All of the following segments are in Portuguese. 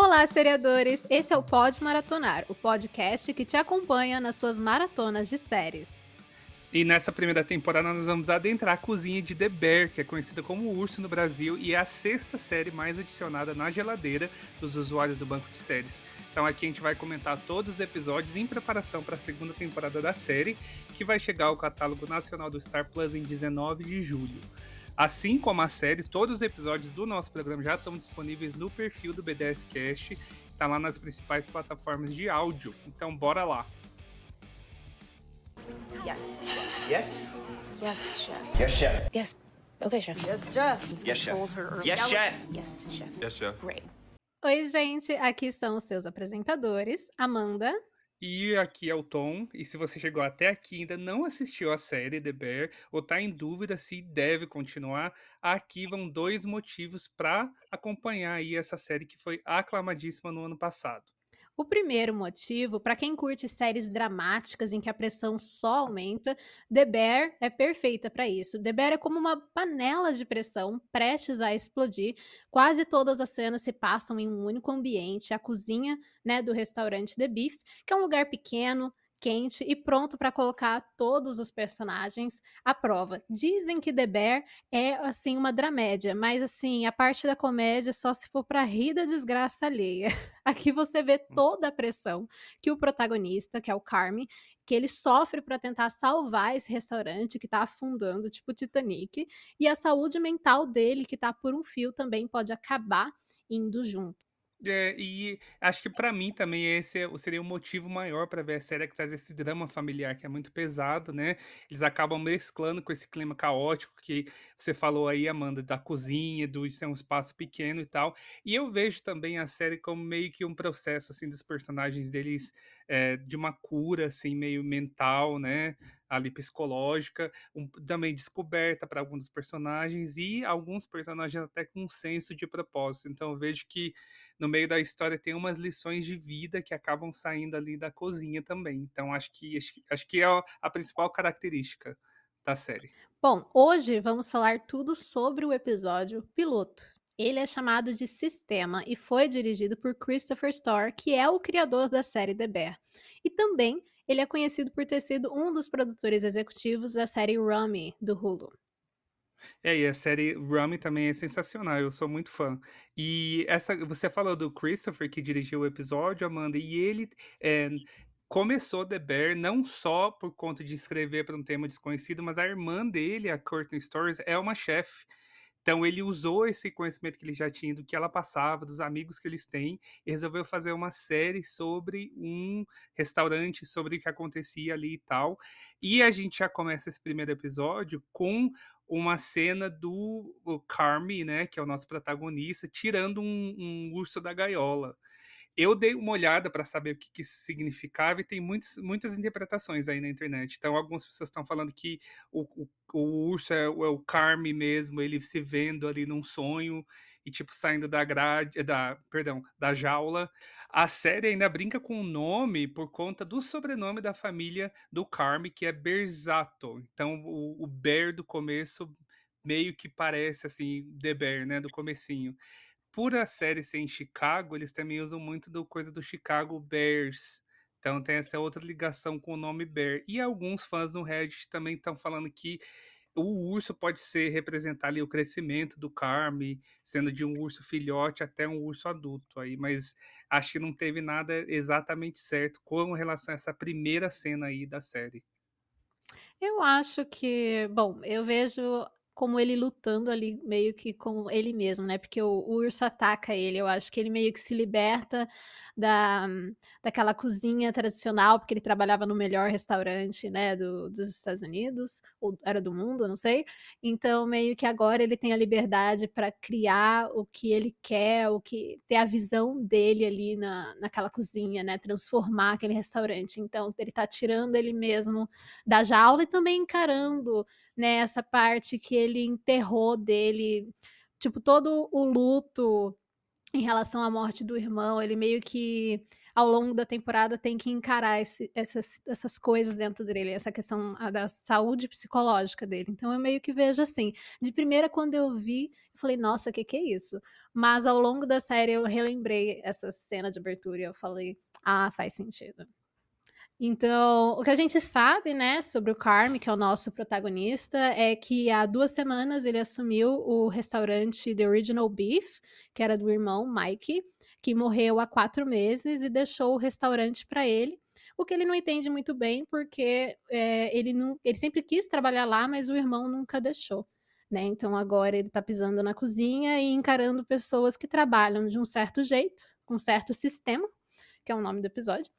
Olá, seriadores! Esse é o Pod Maratonar, o podcast que te acompanha nas suas maratonas de séries. E nessa primeira temporada nós vamos adentrar a cozinha de The Bear, que é conhecida como Urso no Brasil e é a sexta série mais adicionada na geladeira dos usuários do banco de séries. Então aqui a gente vai comentar todos os episódios em preparação para a segunda temporada da série, que vai chegar ao catálogo nacional do Star Plus em 19 de julho. Assim como a série, todos os episódios do nosso programa já estão disponíveis no perfil do BDS Cast, tá lá nas principais plataformas de áudio. Então bora lá. Yes. Yes? Yes, chef. Yes, chef. Yes. Okay, chef. Yes, Jeff. Yes, chef. Yes, chef. Yes, chef. Yes, chef. Great. Oi, gente! Aqui são os seus apresentadores, Amanda. E aqui é o Tom, e se você chegou até aqui e ainda não assistiu a série The Bear, ou tá em dúvida se deve continuar, aqui vão dois motivos para acompanhar aí essa série que foi aclamadíssima no ano passado. O primeiro motivo, para quem curte séries dramáticas em que a pressão só aumenta, The Bear é perfeita para isso. The Bear é como uma panela de pressão prestes a explodir. Quase todas as cenas se passam em um único ambiente, a cozinha, né, do restaurante The Beef, que é um lugar pequeno, quente e pronto para colocar todos os personagens à prova. Dizem que The Bear é assim uma dramédia, mas assim, a parte da comédia só se for para rir da desgraça alheia. Aqui você vê toda a pressão que o protagonista, que é o Carme, que ele sofre para tentar salvar esse restaurante que tá afundando, tipo Titanic, e a saúde mental dele, que tá por um fio, também pode acabar indo junto. É, e acho que para mim também esse é- seria o motivo maior para ver a série que traz esse drama familiar que é muito pesado, né? Eles acabam mesclando com esse clima caótico que você falou aí, Amanda, da cozinha, do ser um espaço pequeno e tal. E eu vejo também a série como meio que um processo assim dos personagens deles é, de uma cura assim meio mental, né? Ali psicológica, um- também descoberta para alguns dos personagens e alguns personagens até com um senso de propósito. Então eu vejo que no meio da história tem umas lições de vida que acabam saindo ali da cozinha também. Então acho que acho, acho que é a principal característica da série. Bom, hoje vamos falar tudo sobre o episódio piloto. Ele é chamado de Sistema e foi dirigido por Christopher Storr, que é o criador da série The Bear. E também ele é conhecido por ter sido um dos produtores executivos da série Rummy, do Hulu. É, e a série Rummy também é sensacional, eu sou muito fã. E essa, você falou do Christopher que dirigiu o episódio, Amanda, e ele é, começou The Bear não só por conta de escrever para um tema desconhecido, mas a irmã dele, a Courtney Stories, é uma chefe. Então ele usou esse conhecimento que ele já tinha do que ela passava, dos amigos que eles têm, e resolveu fazer uma série sobre um restaurante, sobre o que acontecia ali e tal. E a gente já começa esse primeiro episódio com uma cena do o Carme, né, que é o nosso protagonista, tirando um, um urso da gaiola. Eu dei uma olhada para saber o que, que isso significava e tem muitas, muitas interpretações aí na internet. Então, algumas pessoas estão falando que o, o, o urso é, o- é o Carme mesmo, ele se vendo ali num sonho e tipo saindo da grade, da, perdão, da jaula. A série ainda brinca com o nome por conta do sobrenome da família do Carme, que é Berzato. Então, o, o Bear do começo meio que parece assim The Bear, né, do comecinho por a série ser em Chicago, eles também usam muito do coisa do Chicago Bears. Então tem essa outra ligação com o nome Bear. E alguns fãs no Reddit também estão falando que o urso pode ser representar ali o crescimento do Carme, sendo de um urso filhote até um urso adulto aí, mas acho que não teve nada exatamente certo com relação a essa primeira cena aí da série. Eu acho que, bom, eu vejo como ele lutando ali meio que com ele mesmo, né? Porque o, o urso ataca ele. Eu acho que ele meio que se liberta da, daquela cozinha tradicional, porque ele trabalhava no melhor restaurante, né, do, dos Estados Unidos, ou era do mundo, não sei. Então, meio que agora ele tem a liberdade para criar o que ele quer, o que ter a visão dele ali na, naquela cozinha, né? Transformar aquele restaurante. Então, ele tá tirando ele mesmo da jaula e também encarando né, essa parte que ele enterrou dele, tipo, todo o luto em relação à morte do irmão, ele meio que ao longo da temporada tem que encarar esse, essas, essas coisas dentro dele, essa questão da saúde psicológica dele. Então eu meio que vejo assim, de primeira quando eu vi, eu falei, nossa, o que, que é isso? Mas ao longo da série eu relembrei essa cena de abertura e eu falei, ah, faz sentido. Então, o que a gente sabe, né, sobre o Carme, que é o nosso protagonista, é que há duas semanas ele assumiu o restaurante The Original Beef, que era do irmão Mike, que morreu há quatro meses e deixou o restaurante para ele. O que ele não entende muito bem, porque é, ele, não, ele sempre quis trabalhar lá, mas o irmão nunca deixou. Né? Então agora ele está pisando na cozinha e encarando pessoas que trabalham de um certo jeito, com um certo sistema, que é o nome do episódio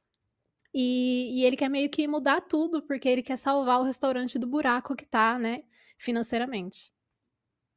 e, e, ele quer meio que mudar tudo, porque ele quer salvar o restaurante do buraco que tá, né, financeiramente.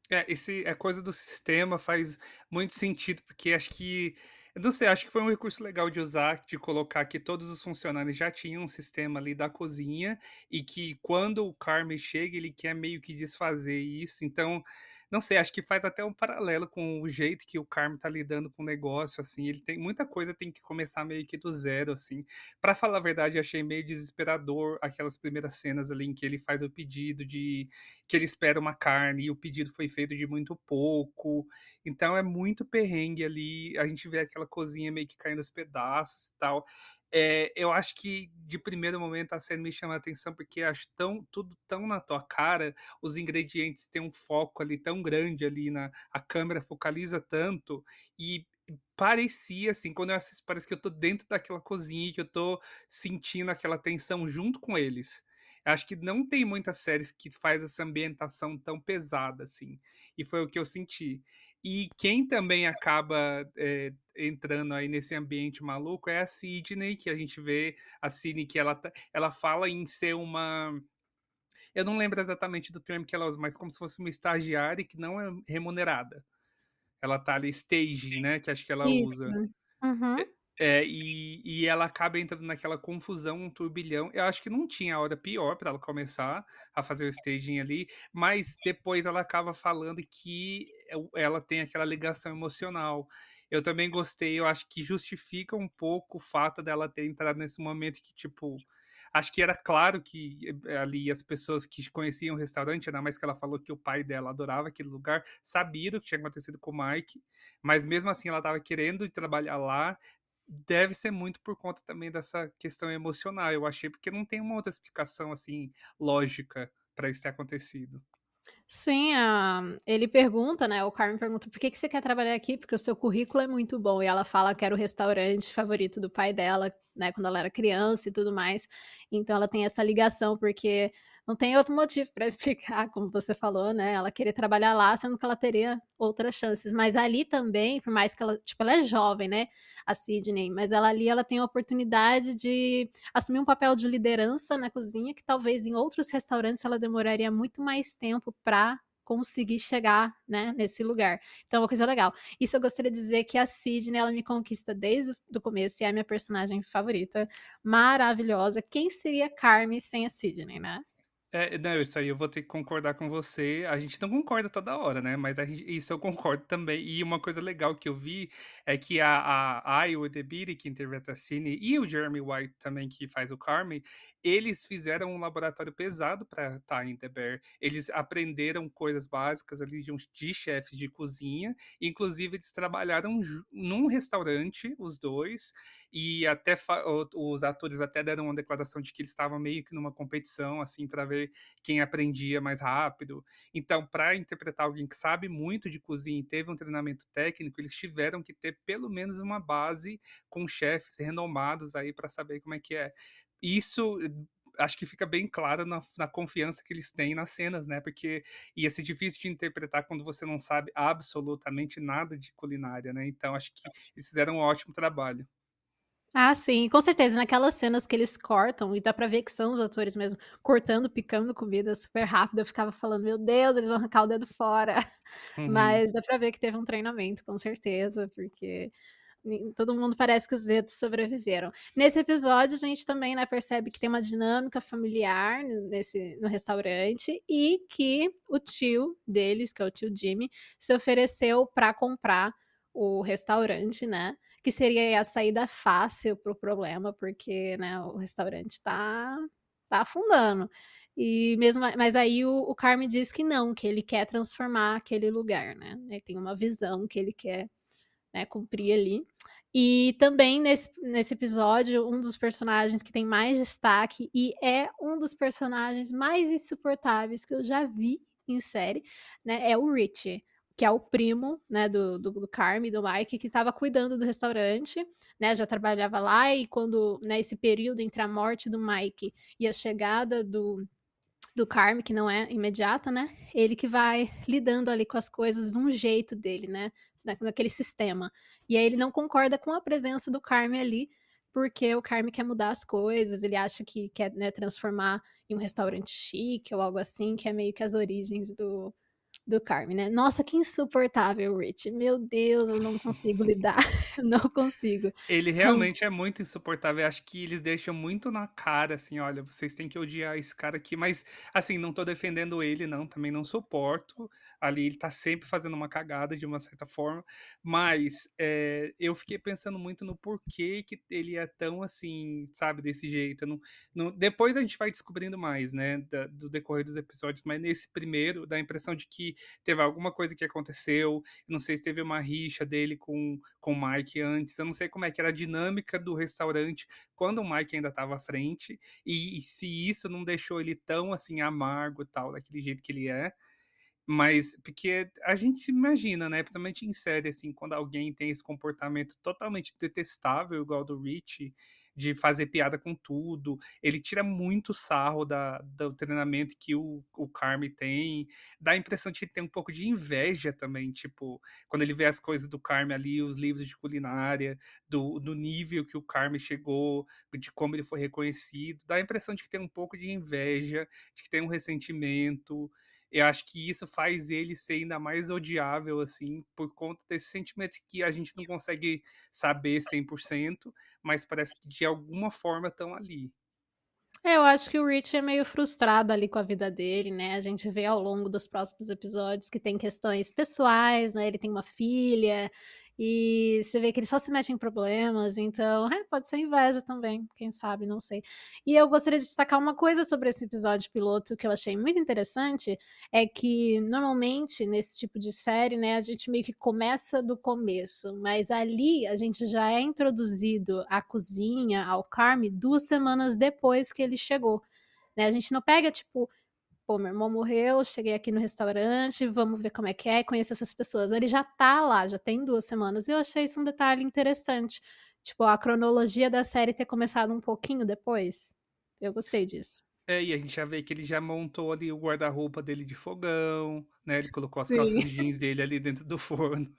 É, esse é coisa do sistema, faz muito sentido, porque acho que. Eu não sei, acho que foi um recurso legal de usar, de colocar que todos os funcionários já tinham um sistema ali da cozinha, e que quando o Carmen chega, ele quer meio que desfazer isso. Então, não sei, acho que faz até um paralelo com o jeito que o Carmo tá lidando com o negócio, assim. Ele tem muita coisa, tem que começar meio que do zero, assim. Para falar a verdade, achei meio desesperador aquelas primeiras cenas ali em que ele faz o pedido de que ele espera uma carne e o pedido foi feito de muito pouco. Então é muito perrengue ali. A gente vê aquela cozinha meio que caindo aos pedaços e tal. É, eu acho que de primeiro momento a série me chama a atenção porque acho tão, tudo tão na tua cara, os ingredientes têm um foco ali tão grande ali na a câmera focaliza tanto e parecia assim, quando eu assisto, parece que eu tô dentro daquela cozinha que eu tô sentindo aquela tensão junto com eles. Acho que não tem muitas séries que faz essa ambientação tão pesada assim. E foi o que eu senti. E quem também acaba é, entrando aí nesse ambiente maluco é a Sidney, que a gente vê a Sidney que ela, tá, ela fala em ser uma. Eu não lembro exatamente do termo que ela usa, mas como se fosse uma estagiária que não é remunerada. Ela tá ali staging, né? Que acho que ela Isso. usa. Uhum. É, e, e ela acaba entrando naquela confusão, um turbilhão. Eu acho que não tinha hora pior para ela começar a fazer o staging ali, mas depois ela acaba falando que ela tem aquela ligação emocional. Eu também gostei, eu acho que justifica um pouco o fato dela ter entrado nesse momento que, tipo, acho que era claro que eh, ali as pessoas que conheciam o restaurante, ainda mais que ela falou que o pai dela adorava aquele lugar, sabiam o que tinha acontecido com o Mike, mas mesmo assim ela estava querendo trabalhar lá, deve ser muito por conta também dessa questão emocional, eu achei, porque não tem uma outra explicação assim lógica para isso ter acontecido. Sim, uh, ele pergunta, né? O Carmen pergunta por que, que você quer trabalhar aqui? Porque o seu currículo é muito bom. E ela fala que era o restaurante favorito do pai dela, né? Quando ela era criança e tudo mais. Então ela tem essa ligação, porque não tem outro motivo para explicar, como você falou, né? Ela querer trabalhar lá, sendo que ela teria outras chances. Mas ali também, por mais que ela, tipo, ela é jovem, né? A Sidney, mas ela ali ela tem a oportunidade de assumir um papel de liderança na cozinha que talvez em outros restaurantes ela demoraria muito mais tempo para conseguir chegar, né, nesse lugar. Então, é uma coisa legal. Isso eu gostaria de dizer que a Sidney, ela me conquista desde o começo e é a minha personagem favorita, maravilhosa. Quem seria Carmen sem a Sidney, né? É, não, isso aí eu vou ter que concordar com você. A gente não concorda toda hora, né? Mas gente, isso eu concordo também. E uma coisa legal que eu vi é que a, a, a Iowa DeBeatty, que interpreta a Cine, e o Jeremy White também, que faz o Carmen, eles fizeram um laboratório pesado para estar em The Bear. Eles aprenderam coisas básicas ali de, de chefes de cozinha. Inclusive, eles trabalharam num restaurante, os dois, e até os atores até deram uma declaração de que eles estavam meio que numa competição, assim, para ver quem aprendia mais rápido. Então, para interpretar alguém que sabe muito de cozinha e teve um treinamento técnico, eles tiveram que ter pelo menos uma base com chefes renomados aí para saber como é que é. Isso acho que fica bem claro na, na, confiança que eles têm nas cenas, né? Porque ia ser difícil de interpretar quando você não sabe absolutamente nada de culinária, né? Então acho que eles fizeram um ótimo trabalho. Ah, sim, com certeza. Naquelas cenas que eles cortam, e dá pra ver que são os atores mesmo, cortando, picando comida super rápido, eu ficava falando, meu Deus, eles vão arrancar o dedo fora. Uhum. Mas dá pra ver que teve um treinamento, com certeza, porque todo mundo parece que os dedos sobreviveram. Nesse episódio, a gente também né, percebe que tem uma dinâmica familiar nesse, no restaurante e que o tio deles, que é o tio Jimmy, se ofereceu para comprar o restaurante, né? Que seria a saída fácil pro problema, porque, né, o restaurante tá, tá afundando. E mesmo, mas aí o, o Carme diz que não, que ele quer transformar aquele lugar, né? Ele tem uma visão que ele quer né, cumprir ali. E também nesse, nesse episódio, um dos personagens que tem mais destaque e é um dos personagens mais insuportáveis que eu já vi em série, né, é o Richie, que é o primo, né, do, do, do Carme, do Mike, que estava cuidando do restaurante, né, já trabalhava lá e quando, nesse né, período entre a morte do Mike e a chegada do, do Carme, que não é imediata, né, ele que vai lidando ali com as coisas de um jeito dele, né, naquele sistema. E aí ele não concorda com a presença do Carme ali, porque o Carme quer mudar as coisas, ele acha que quer né, transformar em um restaurante chique ou algo assim, que é meio que as origens do, do Carmen, né? Nossa, que insuportável, Rich. Meu Deus, eu não consigo lidar. não consigo. Ele realmente é muito insuportável. Acho que eles deixam muito na cara, assim, olha, vocês têm que odiar esse cara aqui. Mas, assim, não tô defendendo ele, não. Também não suporto. Ali ele tá sempre fazendo uma cagada, de uma certa forma. Mas é, eu fiquei pensando muito no porquê que ele é tão, assim, sabe, desse jeito. Não, não, depois a gente vai descobrindo mais, né, da, do decorrer dos episódios. Mas nesse primeiro, dá a impressão de que teve alguma coisa que aconteceu. Não sei se teve uma rixa dele com, com o Mike antes. Eu não sei como é que era a dinâmica do restaurante quando o Mike ainda estava à frente. E, e, se isso não deixou ele tão assim amargo tal, daquele jeito que ele é. Mas, porque a gente imagina, né? Principalmente em série, assim, quando alguém tem esse comportamento totalmente detestável, igual do Rich, de fazer piada com tudo. Ele tira muito sarro da, do treinamento que o, o Carme tem. Dá a impressão de que ele tem um pouco de inveja também, tipo, quando ele vê as coisas do Carme ali, os livros de culinária, do, do nível que o Carme chegou, de como ele foi reconhecido. Dá a impressão de que tem um pouco de inveja, de que tem um ressentimento. Eu acho que isso faz ele ser ainda mais odiável, assim, por conta desse sentimento que a gente não consegue saber 100%, mas parece que de alguma forma estão ali. É, eu acho que o Rich é meio frustrado ali com a vida dele, né? A gente vê ao longo dos próximos episódios que tem questões pessoais, né? Ele tem uma filha, e você vê que ele só se mete em problemas, então é, pode ser inveja também, quem sabe, não sei. E eu gostaria de destacar uma coisa sobre esse episódio piloto que eu achei muito interessante, é que normalmente nesse tipo de série, né, a gente meio que começa do começo, mas ali a gente já é introduzido à cozinha, ao Carme, duas semanas depois que ele chegou. Né? A gente não pega, tipo, pô, meu irmão morreu, cheguei aqui no restaurante, vamos ver como é que é, conhecer essas pessoas. Ele já tá lá, já tem duas semanas, e eu achei isso um detalhe interessante. Tipo, a cronologia da série ter começado um pouquinho depois. Eu gostei disso. É, e a gente já vê que ele já montou ali o guarda-roupa dele de fogão, né? Ele colocou as Sim. calças jeans dele ali dentro do forno.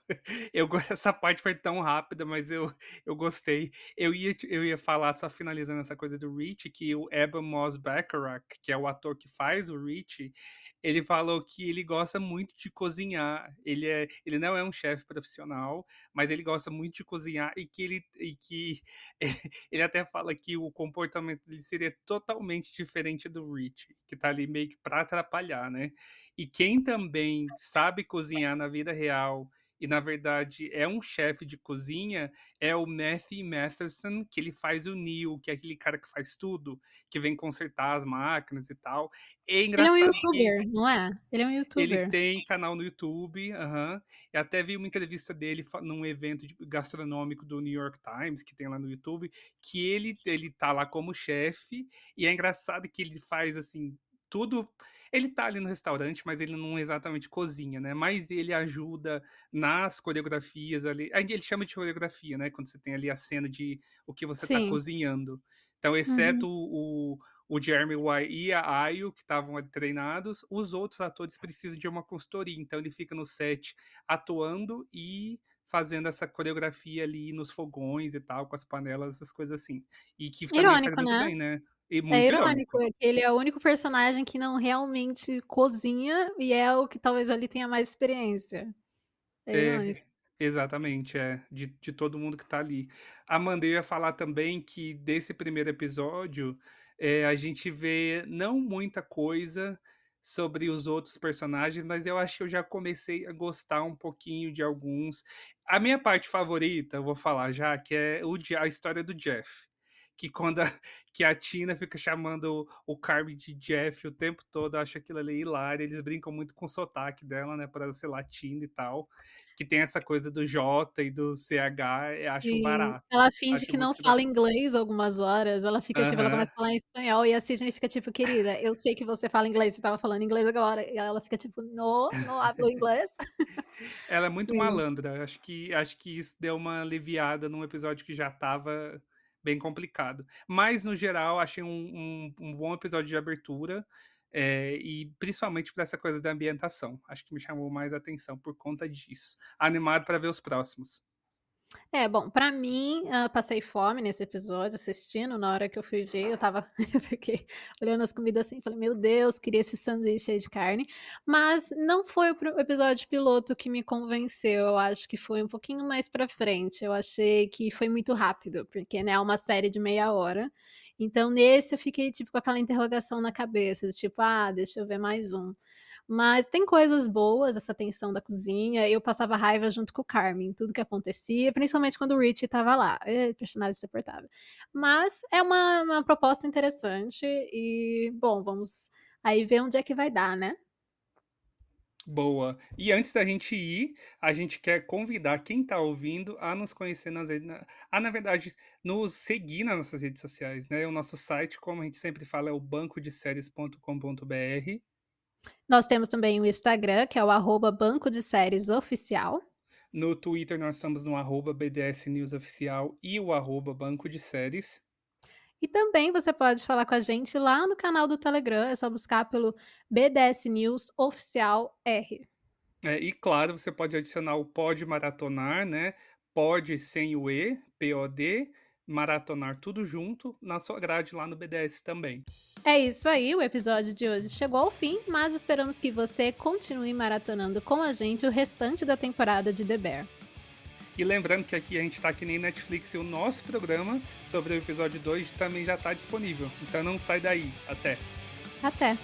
Eu, essa parte foi tão rápida, mas eu, eu gostei. Eu ia, eu ia falar, só finalizando essa coisa do Rich, que o Eben Moss Bacharach, que é o ator que faz o Rich, ele falou que ele gosta muito de cozinhar. Ele, é, ele não é um chefe profissional, mas ele gosta muito de cozinhar e que ele, e que ele até fala que o comportamento dele seria totalmente diferente do Rich, que tá ali meio que pra atrapalhar, né? E quem também sabe cozinhar na vida real e na verdade é um chefe de cozinha, é o Matthew Matheson, que ele faz o Neil, que é aquele cara que faz tudo, que vem consertar as máquinas e tal. É engraçado. Ele é um youtuber, não é? Ele é um youtuber. Ele tem canal no YouTube, aham. Uh -huh, e até vi uma entrevista dele num evento gastronômico do New York Times, que tem lá no YouTube, que ele, ele tá lá como chefe, e é engraçado que ele faz assim tudo. Ele tá ali no restaurante, mas ele não exatamente cozinha, né? Mas ele ajuda nas coreografias ali. Ele chama de coreografia, né? Quando você tem ali a cena de o que você tá Sim. tá cozinhando. Então, exceto uhum. o, o Jeremy White e a Ayo, que estavam treinados, os outros atores precisam de uma consultoria. Então, ele fica no set atuando e fazendo essa coreografia ali nos fogões e tal, com as panelas, essas coisas assim. E que Irônico, também faz muito né? bem, né? E muito é irônico, irônico. ele é o único personagem que não realmente cozinha e é o que talvez ali tenha mais experiência. É, é irônico. Exatamente, é. De, de todo mundo que tá ali. Amanda, eu ia falar também que desse primeiro episódio, é, a gente vê não muita coisa sobre os outros personagens, mas eu acho que eu já comecei a gostar um pouquinho de alguns. A minha parte favorita, eu vou falar já, que é o, a história do Jeff que quando a, que a Tina fica chamando o Carmen de Jeff o tempo todo, eu acho aquilo ali hilário. Eles brincam muito com o sotaque dela, né, para ser latina e tal. Que tem essa coisa do J e do CH, eu acho barato. Ela finge acho que não fala inglês algumas horas. Ela fica, uhum. tipo, ela começa a falar em espanhol e a Sidney fica, tipo, querida, eu sei que você fala inglês, você tava falando inglês agora. E ela fica, tipo, no, não hablo inglês. ela é muito Sim. malandra. Acho que, acho que isso deu uma aliviada num episódio que já tava bem complicado. Mas, no geral, achei um, um, um bom episódio de abertura. É, e principalmente por essa coisa da ambientação. Acho que me chamou mais atenção por conta disso. Animado para ver os próximos. É, bom, pra mim, uh, passei fome nesse episódio, assistindo, na hora que eu fui ver, eu tava, eu olhando as comidas assim, falei, meu Deus, queria esse sanduíche aí de carne, mas não foi o episódio piloto que me convenceu, eu acho que foi um pouquinho mais pra frente, eu achei que foi muito rápido, porque, né, é uma série de meia hora, então nesse eu fiquei, tipo, com aquela interrogação na cabeça, tipo, ah, deixa eu ver mais um. Mas tem coisas boas, essa tensão da cozinha. Eu passava raiva junto com o Carmen, tudo que acontecia, principalmente quando o Rich estava lá. É, personagem insuportável. Mas é uma, uma proposta interessante e, bom, vamos aí ver onde é que vai dar, né? Boa. E antes da gente ir, a gente quer convidar quem está ouvindo a nos conhecer nas redes. A, na verdade, nos seguir nas nossas redes sociais, né? O nosso site, como a gente sempre fala, é o bancodeséries.com.br. Nós temos também o Instagram, que é o arroba Banco de Séries Oficial. No Twitter nós estamos no arroba BDS News Oficial e o arroba Banco de Séries. E também você pode falar com a gente lá no canal do Telegram, é só buscar pelo BDS News Oficial R. É, e claro, você pode adicionar o Pode Maratonar, né? Pode sem o E, POD, maratonar tudo junto na sua grade lá no BDS também. É isso aí, o episódio de hoje chegou ao fim, mas esperamos que você continue maratonando com a gente o restante da temporada de The Bear. E lembrando que aqui a gente tá que nem Netflix e o nosso programa sobre o episódio 2 também já está disponível. Então não sai daí. Até. Até.